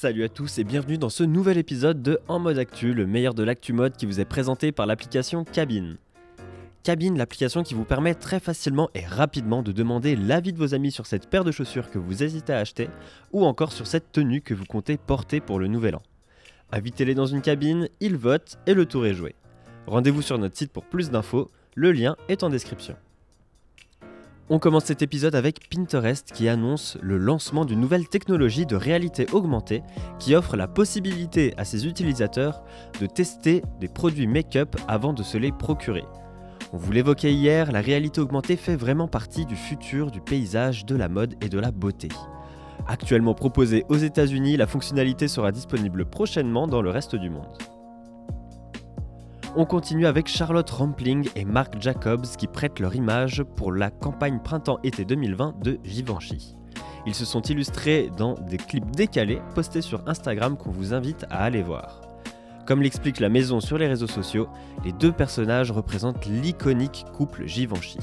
Salut à tous et bienvenue dans ce nouvel épisode de En mode actu, le meilleur de l'actu mode qui vous est présenté par l'application Cabine. Cabine, l'application qui vous permet très facilement et rapidement de demander l'avis de vos amis sur cette paire de chaussures que vous hésitez à acheter ou encore sur cette tenue que vous comptez porter pour le nouvel an. Invitez-les dans une cabine, ils votent et le tour est joué. Rendez-vous sur notre site pour plus d'infos, le lien est en description. On commence cet épisode avec Pinterest qui annonce le lancement d'une nouvelle technologie de réalité augmentée qui offre la possibilité à ses utilisateurs de tester des produits make-up avant de se les procurer. On vous l'évoquait hier, la réalité augmentée fait vraiment partie du futur du paysage, de la mode et de la beauté. Actuellement proposée aux États-Unis, la fonctionnalité sera disponible prochainement dans le reste du monde. On continue avec Charlotte Rampling et Marc Jacobs qui prêtent leur image pour la campagne printemps-été 2020 de Givenchy. Ils se sont illustrés dans des clips décalés postés sur Instagram qu'on vous invite à aller voir. Comme l'explique la maison sur les réseaux sociaux, les deux personnages représentent l'iconique couple Givenchy.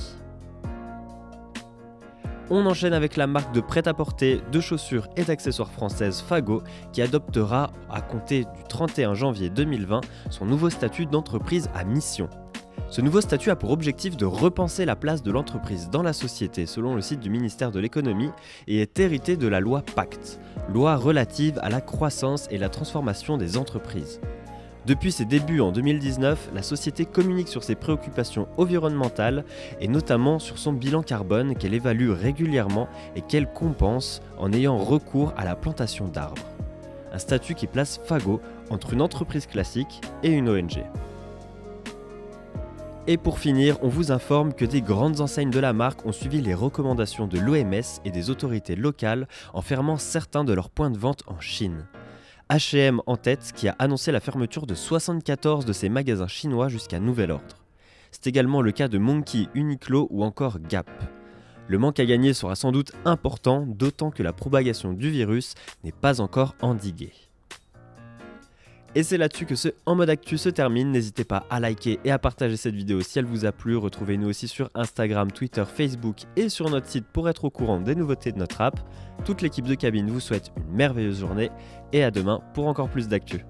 On enchaîne avec la marque de prêt-à-porter, de chaussures et d'accessoires française Fago qui adoptera à compter du 31 janvier 2020 son nouveau statut d'entreprise à mission. Ce nouveau statut a pour objectif de repenser la place de l'entreprise dans la société selon le site du ministère de l'économie et est hérité de la loi Pacte, loi relative à la croissance et la transformation des entreprises. Depuis ses débuts en 2019, la société communique sur ses préoccupations environnementales et notamment sur son bilan carbone qu'elle évalue régulièrement et qu'elle compense en ayant recours à la plantation d'arbres. Un statut qui place Fago entre une entreprise classique et une ONG. Et pour finir, on vous informe que des grandes enseignes de la marque ont suivi les recommandations de l'OMS et des autorités locales en fermant certains de leurs points de vente en Chine. HM en tête qui a annoncé la fermeture de 74 de ses magasins chinois jusqu'à nouvel ordre. C'est également le cas de Monkey, Uniqlo ou encore Gap. Le manque à gagner sera sans doute important, d'autant que la propagation du virus n'est pas encore endiguée. Et c'est là-dessus que ce En mode actu se termine. N'hésitez pas à liker et à partager cette vidéo si elle vous a plu. Retrouvez-nous aussi sur Instagram, Twitter, Facebook et sur notre site pour être au courant des nouveautés de notre app. Toute l'équipe de cabine vous souhaite une merveilleuse journée et à demain pour encore plus d'actu.